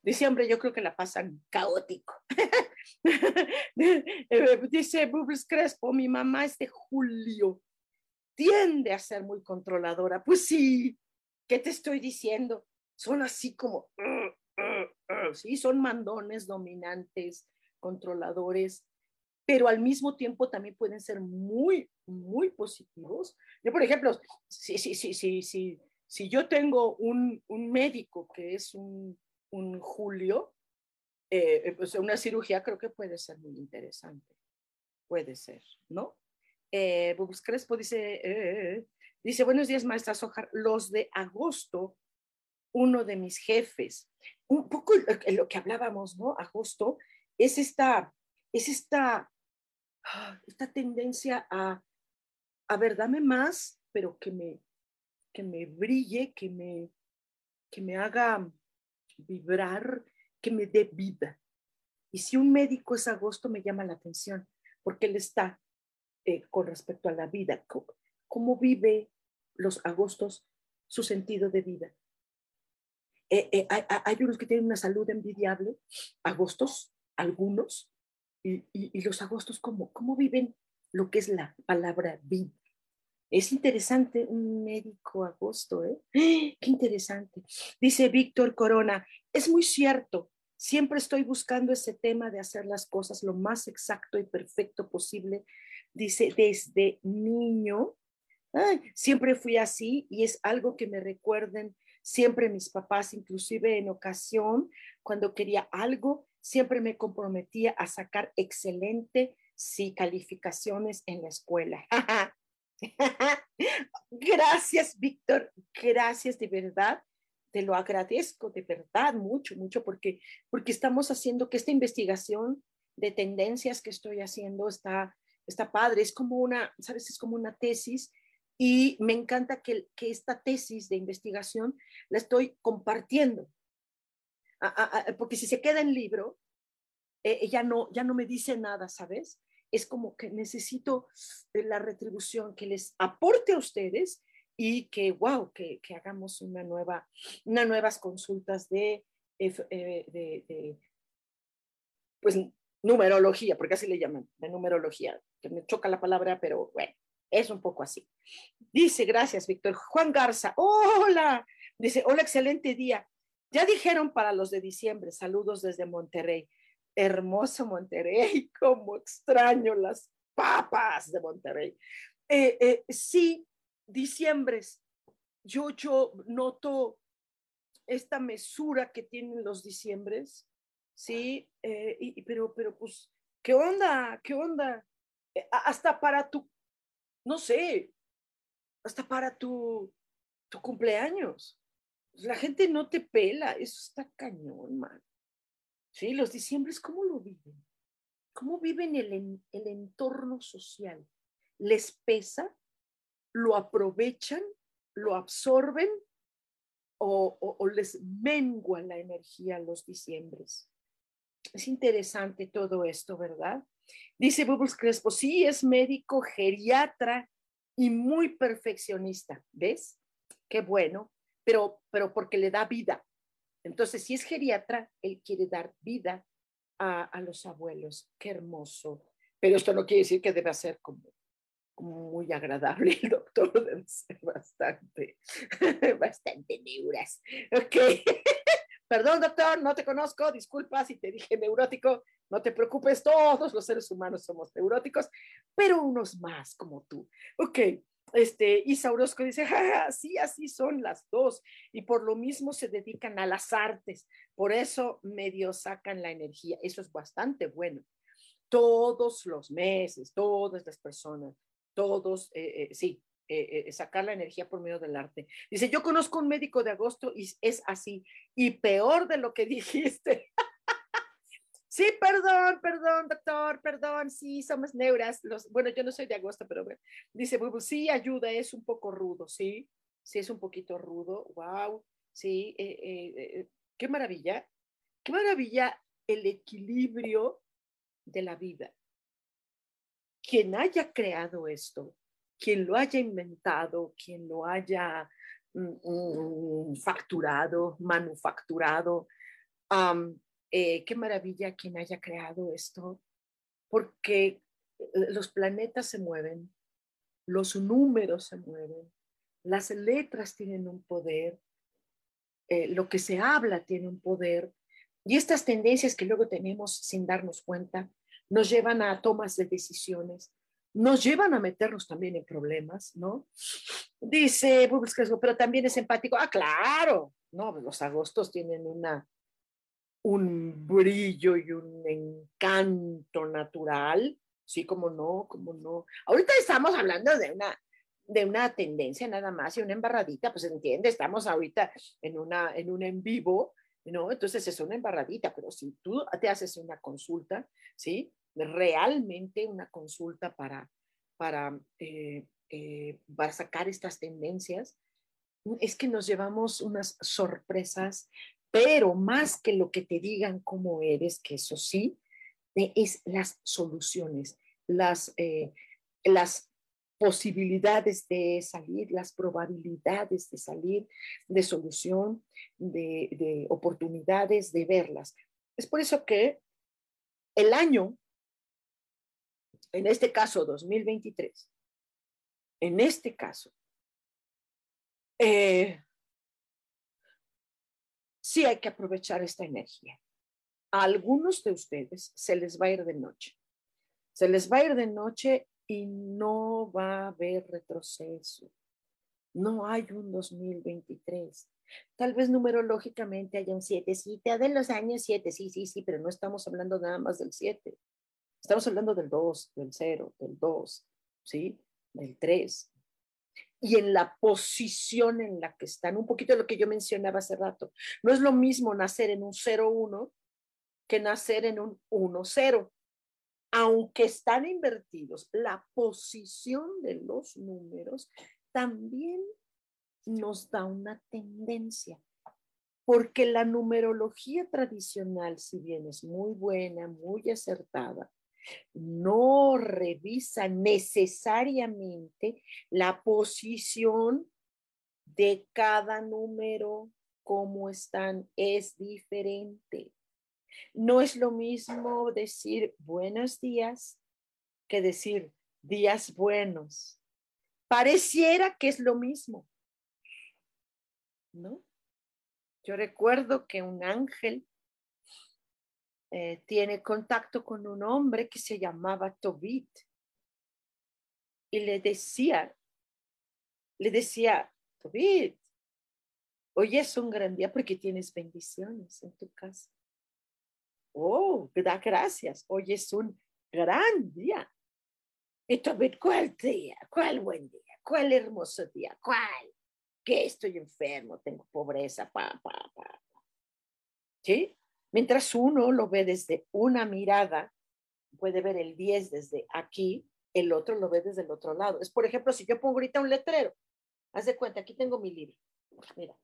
Diciembre yo creo que la pasan caótico. <laughs> Eh, dice Bubbles Crespo, mi mamá es de julio, tiende a ser muy controladora. Pues sí, ¿qué te estoy diciendo? Son así como, sí, son mandones, dominantes, controladores, pero al mismo tiempo también pueden ser muy, muy positivos. Yo, por ejemplo, si, si, si, si, si, si yo tengo un, un médico que es un un julio, eh, eh, pues una cirugía creo que puede ser muy interesante. Puede ser, ¿no? Eh, Crespo dice, eh, dice, buenos días, maestra Sojar. Los de agosto, uno de mis jefes, un poco lo que hablábamos, ¿no? Agosto, es esta, es esta, ah, esta tendencia a, a ver, dame más, pero que me, que me brille, que me, que me haga vibrar, que me dé vida. Y si un médico es agosto, me llama la atención, porque él está eh, con respecto a la vida. ¿Cómo, vive los agostos su sentido de vida? Eh, eh, hay, unos que tienen una salud envidiable, agostos, algunos, y, y, los agostos, ¿cómo, ¿cómo viven lo que es la palabra vida? Es interesante un médico agosto, ¿eh? Qué interesante. Dice Víctor Corona, es muy cierto, siempre estoy buscando ese tema de hacer las cosas lo más exacto y perfecto posible. Dice, desde niño, siempre fui así y es algo que me recuerden siempre mis papás, inclusive en ocasión, cuando quería algo, siempre me comprometía a sacar excelente, sí, calificaciones en la escuela. <laughs> <laughs> gracias, Víctor. Gracias de verdad. Te lo agradezco de verdad mucho, mucho, porque, porque estamos haciendo que esta investigación de tendencias que estoy haciendo está, está padre. Es como una, ¿sabes? Es como una tesis y me encanta que, que esta tesis de investigación la estoy compartiendo. porque si se queda en libro, eh, ya, no, ya no me dice nada, ¿sabes? Es como que necesito eh, la retribución que les aporte a ustedes y que, wow, que, hagamos una nueva, una nuevas consultas de, eh, de, pues, numerología, porque así le llaman, de numerología, que me choca la palabra, pero bueno, es un poco así. Dice, gracias, Víctor. Juan Garza, hola. Dice, hola, excelente día. Ya dijeron para los de diciembre, saludos desde Monterrey hermoso Monterrey, <laughs> como extraño las papas de Monterrey. Eh, eh, sí, diciembres, yo, yo noto esta mesura que tienen los diciembres, sí, eh, pero, pero pues, ¿qué onda? ¿Qué onda? hasta para tu, no sé, hasta para tu, tu cumpleaños. La gente no te pela, eso está cañón, man. ¿Sí? Los diciembres, ¿cómo lo viven? ¿Cómo viven el, el entorno social? les pesa, lo aprovechan, lo absorben o, les mengua la energía los diciembres. Es interesante todo esto, ¿verdad? Dice Bubbles Crespo, sí, es médico, geriatra y muy perfeccionista, ¿ves? Qué bueno, pero, pero porque le da vida. Entonces, si es geriatra, él quiere dar vida a, los abuelos. Qué hermoso. Pero esto no quiere decir que deba ser como muy agradable el doctor, <laughs> debe ser bastante, <laughs> bastante neuras. Ok. <laughs> Perdón, doctor, no te conozco, disculpa si te dije neurótico, no te preocupes, todos los seres humanos somos neuróticos, pero unos más como tú. Ok, este, Isa Orozco dice, <laughs> sí, así son las dos, y por lo mismo se dedican a las artes, por eso medio sacan la energía, eso es bastante bueno. Todos los meses, todas las personas todos, eh, eh, sí, eh, sacar la energía por medio del arte. Dice, yo conozco un médico de agosto y es así, y peor de lo que <laughs> dijiste. Sí, perdón, perdón, doctor, perdón, sí, somos neuras. Bueno, yo no soy de agosto, pero bueno. Dice, sí, ayuda, es un poco rudo, sí, sí, es un poquito rudo, wow, sí, qué maravilla, qué maravilla el equilibrio de la vida quien haya creado esto, quien lo haya inventado, quien lo haya mm, mm, facturado, manufacturado, eh, qué maravilla quien haya creado esto, porque eh, los planetas se mueven, los números se mueven, las letras tienen un poder, eh, lo que se habla tiene un poder, y estas tendencias que luego tenemos sin darnos cuenta, nos llevan a tomas de decisiones, nos llevan a meternos también en problemas, ¿no? Dice, pero también es empático. Ah, claro, no, los agostos tienen una, un brillo y un encanto natural, sí, como no, como no. Ahorita estamos hablando de una, de una tendencia nada más y una embarradita, pues entiende, estamos ahorita en una, en un en vivo, ¿no? Entonces es una embarradita, pero si tú te haces una consulta, ¿sí? realmente una consulta para, para, eh, eh, para sacar estas tendencias, es que nos llevamos unas sorpresas, pero más que lo que te digan cómo eres, que eso sí, es las soluciones, las, eh, las posibilidades de salir, las probabilidades de salir, de solución, de, de oportunidades, de verlas. Es por eso que el año en este caso 2023, en este caso, eh, sí hay que aprovechar esta energía. A algunos de ustedes se les va a ir de noche. Se les va a ir de noche y no va a haber retroceso. No hay un 2023. Tal vez numerológicamente haya un 7, sí, de los años 7, sí, sí, sí, pero no estamos hablando nada más del 7. Estamos hablando del 2, del 0, del 2, ¿sí? Del 3. Y en la posición en la que están, un poquito de lo que yo mencionaba hace rato. No es lo mismo nacer en un 0-1 que nacer en un 1-0. Aunque están invertidos, la posición de los números también nos da una tendencia porque la numerología tradicional, si bien es muy buena, muy acertada, no revisa necesariamente la posición de cada número, cómo están, es diferente. No es lo mismo decir buenos días que decir días buenos. Pareciera que es lo mismo, ¿no? Yo recuerdo que un ángel eh, tiene contacto con un hombre que se llamaba Tobit y le decía, le decía, Tobit, hoy es un gran día porque tienes bendiciones en tu casa. Oh, da gracias, hoy es un gran día. Y Tobit, ¿cuál día? ¿Cuál buen día? ¿Cuál hermoso día? ¿Cuál? Que estoy enfermo, tengo pobreza, pa, pa, pa. ¿Sí? Mientras uno lo ve desde una mirada, puede ver el 10 desde aquí, el otro lo ve desde el otro lado. Es, por ejemplo, si yo pongo ahorita un letrero, haz de cuenta, aquí tengo mi libro. Mira.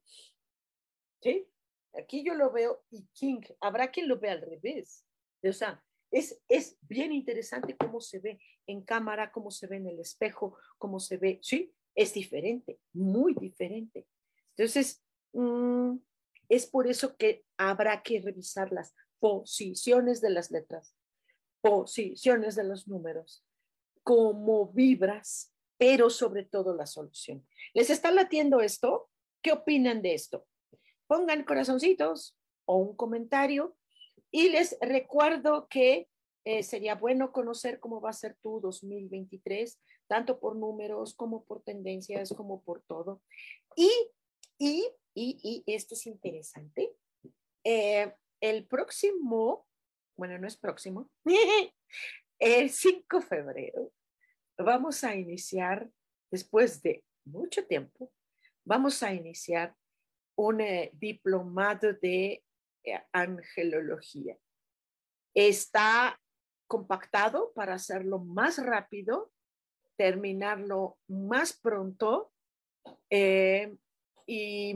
¿Sí? Aquí yo lo veo y King, habrá quien lo vea al revés. O sea, es, es bien interesante cómo se ve en cámara, cómo se ve en el espejo, cómo se ve, ¿sí? Es diferente, muy diferente. Entonces, mm, es por eso que habrá que revisar las posiciones de las letras, posiciones de los números, cómo vibras, pero sobre todo la solución. ¿Les está latiendo esto? ¿Qué opinan de esto? Pongan corazoncitos o un comentario y les recuerdo que eh, sería bueno conocer cómo va a ser tu 2023, tanto por números como por tendencias, como por todo. Y, y, y, esto es interesante. Eh, el próximo, bueno, no es próximo, <laughs> el 5 de febrero, vamos a iniciar, después de mucho tiempo, vamos a iniciar un eh, diplomado de eh, angelología. Está compactado para hacerlo más rápido, terminarlo más pronto y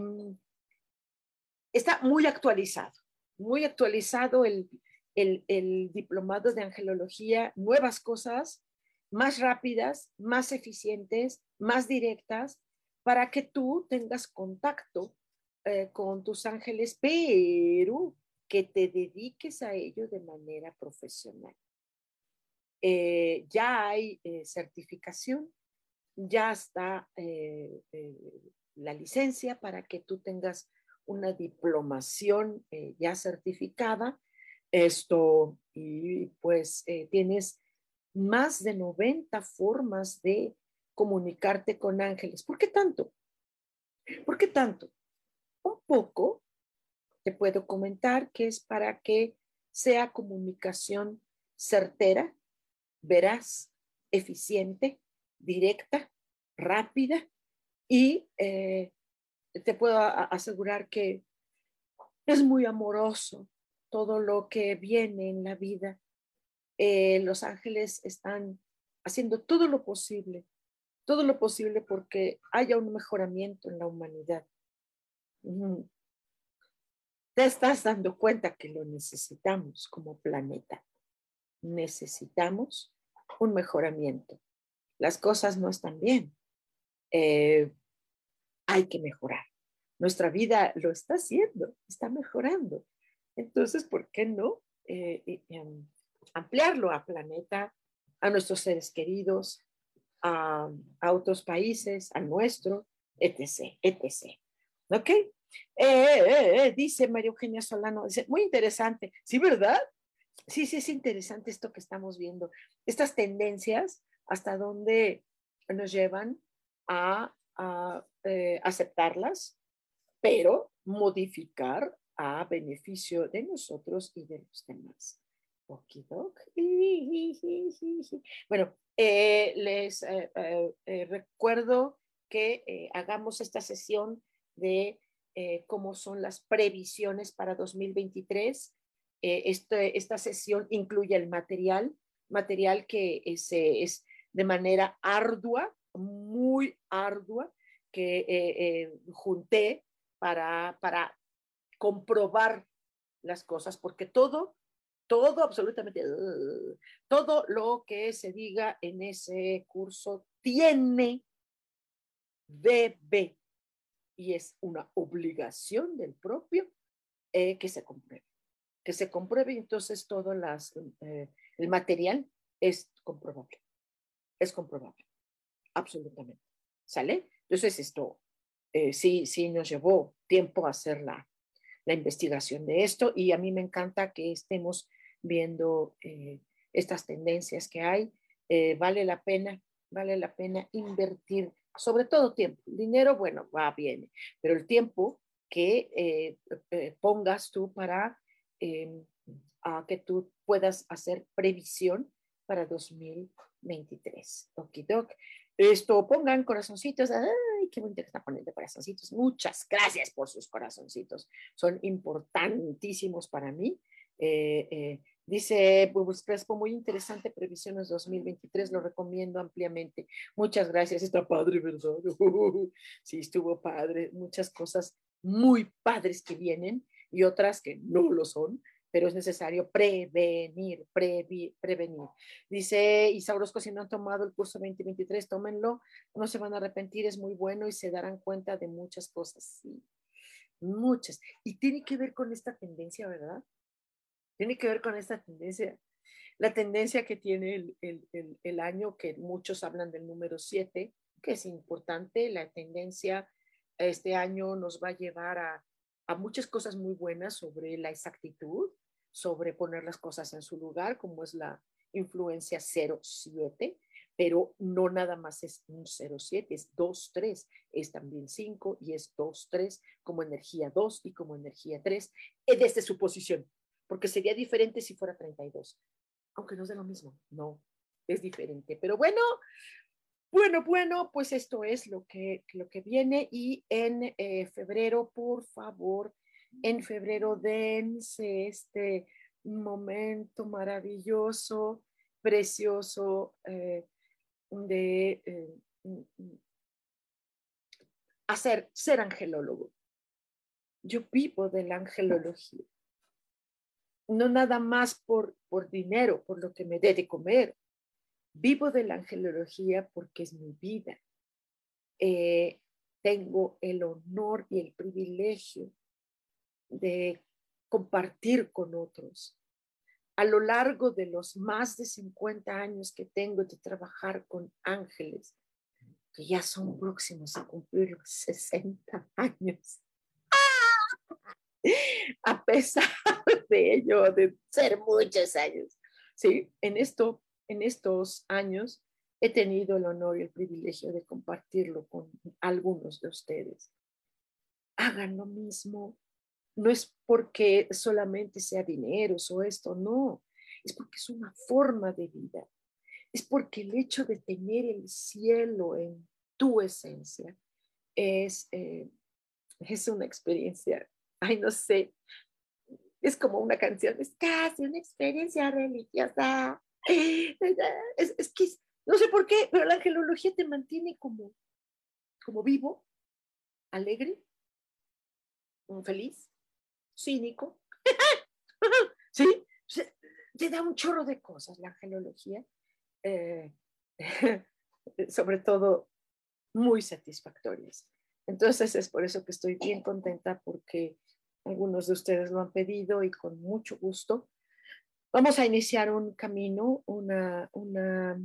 está muy actualizado, muy actualizado el, el diplomado de angelología, nuevas cosas, más rápidas, más eficientes, más directas, para que tú tengas contacto eh, con tus ángeles, pero que te dediques a ello de manera profesional. Eh, ya hay eh, certificación, ya está la licencia para que tú tengas una diplomación ya certificada. Esto, y pues tienes más de 90 formas de comunicarte con ángeles. ¿Por qué tanto? ¿Por qué tanto? Un poco te puedo comentar que es para que sea comunicación certera, veraz, eficiente, directa, rápida y eh, te puedo asegurar que es muy amoroso todo lo que viene en la vida eh, los ángeles están haciendo todo lo posible, todo lo posible porque haya un mejoramiento en la humanidad. Te estás dando cuenta que lo necesitamos como planeta. Necesitamos un mejoramiento. Las cosas no están bien. Eh, hay que mejorar. Nuestra vida lo está haciendo, está mejorando. Entonces, ¿por qué no eh, em, ampliarlo a planeta, a nuestros seres queridos, a, otros países, a nuestro, etc., etc. ¿Ok? Eh, eh, eh, dice María Eugenia Solano, dice, muy interesante, ¿sí, verdad? Sí, sí, es interesante esto que estamos viendo. Estas tendencias, hasta dónde nos llevan a, aceptarlas, pero modificar a beneficio de nosotros y de los demás. Bueno, eh, les eh, eh, recuerdo que hagamos esta sesión de cómo son las previsiones para 2023. Este, esta sesión incluye el material, material que es, es de manera ardua, muy ardua, que junté para, para comprobar las cosas, porque todo todo, absolutamente, todo lo que se diga en ese curso tiene, debe, y es una obligación del propio eh, que se compruebe. Que se compruebe, entonces todo las, eh, el material es comprobable. Es comprobable, absolutamente. ¿Sale? Entonces esto eh, sí, sí nos llevó tiempo hacer la, la investigación de esto y a mí me encanta que estemos viendo eh, estas tendencias que hay. Eh, vale la pena, vale la pena invertir, sobre todo tiempo. dinero, bueno, va, viene, pero el tiempo que pongas tú para que tú puedas hacer previsión para 2023. Okidoc. Esto, pongan corazoncitos. Ay, qué bonito que está poniendo corazoncitos. Muchas gracias por sus corazoncitos. Son importantísimos para mí Dice Bubus Crespo, muy interesante, previsiones 2023, lo recomiendo ampliamente. Muchas gracias, está padre, ¿verdad? <laughs> sí, estuvo padre, muchas cosas muy padres que vienen y otras que no lo son, pero es necesario prevenir, prevenir. Dice Isaurosco, si no han tomado el curso 2023, tómenlo, no se van a arrepentir, es muy bueno y se darán cuenta de muchas cosas, sí, muchas. Y tiene que ver con esta tendencia, ¿verdad? Tiene que ver con esta tendencia, la tendencia que tiene el, el, el, año, que muchos hablan del número 7, que es importante, la tendencia este año nos va a llevar a, a muchas cosas muy buenas sobre la exactitud, sobre poner las cosas en su lugar, como es la influencia 07, pero no nada más es un 07, es 2-3, es también 5 y es 2-3 como energía 2 y como energía 3, desde su posición porque sería diferente si fuera 32, aunque no es de lo mismo, no, es diferente. Pero bueno, bueno, bueno, pues esto es lo que, lo que viene y en eh, febrero, por favor, en febrero dense este momento maravilloso, precioso eh, de eh, mm, mm, hacer, ser angelólogo. Yo vivo de la angelología no nada más por, por dinero, por lo que me dé de comer. Vivo de la angelología porque es mi vida. Eh, tengo el honor y el privilegio de compartir con otros. A lo largo de los más de 50 años que tengo de trabajar con ángeles, que ya son próximos a cumplir los 60 años, <laughs> a pesar de ello, de ser muchos años. Sí, en, esto, en estos años he tenido el honor y el privilegio de compartirlo con algunos de ustedes. Hagan lo mismo. No es porque solamente sea dinero o esto, no. Es porque es una forma de vida. Es porque el hecho de tener el cielo en tu esencia es, eh, es una experiencia ay, no sé, es como una canción, es casi una experiencia religiosa. Es, que, no sé por qué, pero la angelología te mantiene como, como vivo, alegre, feliz, cínico. <laughs> ¿Sí? Te da un chorro de cosas la angelología, eh, <laughs> sobre todo muy satisfactorias. Entonces es por eso que estoy bien contenta porque algunos de ustedes lo han pedido y con mucho gusto. Vamos a iniciar un camino, una, una,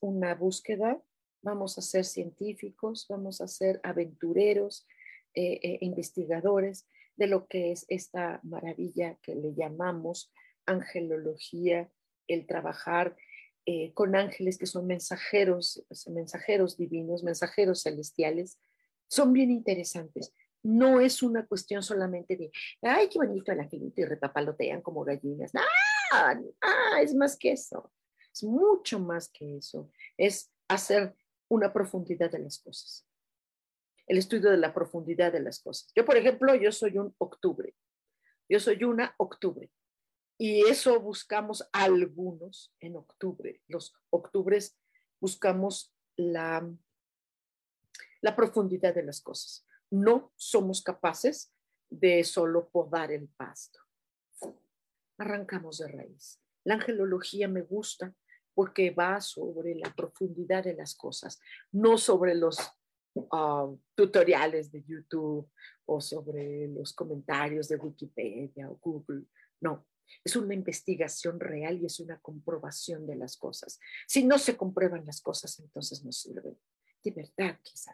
una búsqueda. Vamos a ser científicos, vamos a ser aventureros, eh, eh, investigadores de lo que es esta maravilla que le llamamos angelología, el trabajar eh, con ángeles que son mensajeros, mensajeros divinos, mensajeros celestiales, son bien interesantes no es una cuestión solamente de, ay, qué bonito el angelito y repapalotean como gallinas. Ah, ah, es más que eso. Es mucho más que eso. Es hacer una profundidad de las cosas. El estudio de la profundidad de las cosas. Yo, por ejemplo, yo soy un octubre. Yo soy una octubre. Y eso buscamos algunos en octubre. Los octubres buscamos la, la profundidad de las cosas no somos capaces de solo podar el pasto. Arrancamos de raíz. La angelología me gusta porque va sobre la profundidad de las cosas, no sobre los ah, tutoriales de YouTube o sobre los comentarios de Wikipedia o Google. No, es una investigación real y es una comprobación de las cosas. Si no se comprueban las cosas, entonces no sirven. De verdad que es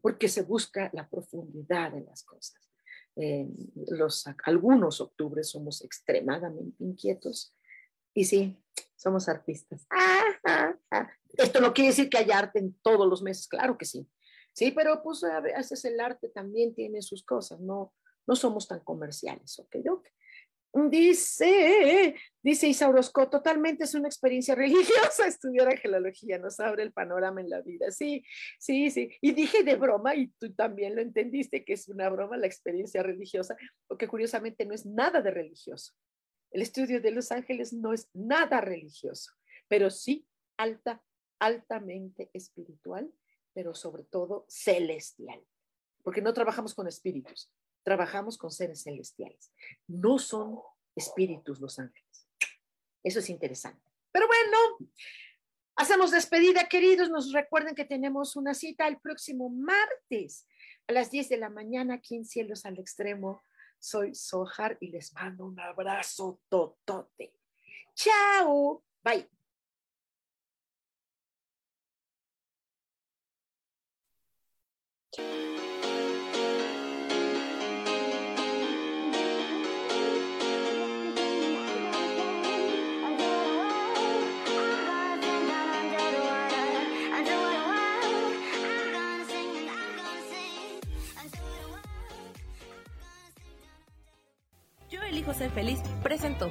porque se busca la profundidad de las cosas. los, algunos octubres somos extremadamente inquietos y sí, somos artistas. Esto no quiere decir que haya arte en todos los meses, claro que sí. Sí, pero pues a el arte también tiene sus cosas, no, no somos tan comerciales, ¿ok? Dice, dice Isaurosco, totalmente es una experiencia <laughs> religiosa estudiar angelología, nos abre el panorama en la vida. Sí, sí, sí. Y dije de broma, y tú también lo entendiste, que es una broma la experiencia religiosa, porque curiosamente no es nada de religioso. El estudio de los ángeles no es nada religioso, pero sí alta, altamente espiritual, pero sobre todo celestial, porque no trabajamos con espíritus, trabajamos con seres celestiales. No son espíritus los ángeles. Eso es interesante. Pero bueno, hacemos despedida, queridos. Nos recuerden que tenemos una cita el próximo martes a las 10 de la mañana aquí en Cielos al Extremo. Soy Sohar y les mando un abrazo totote. Chao. Bye. Yo elijo ser feliz presentó.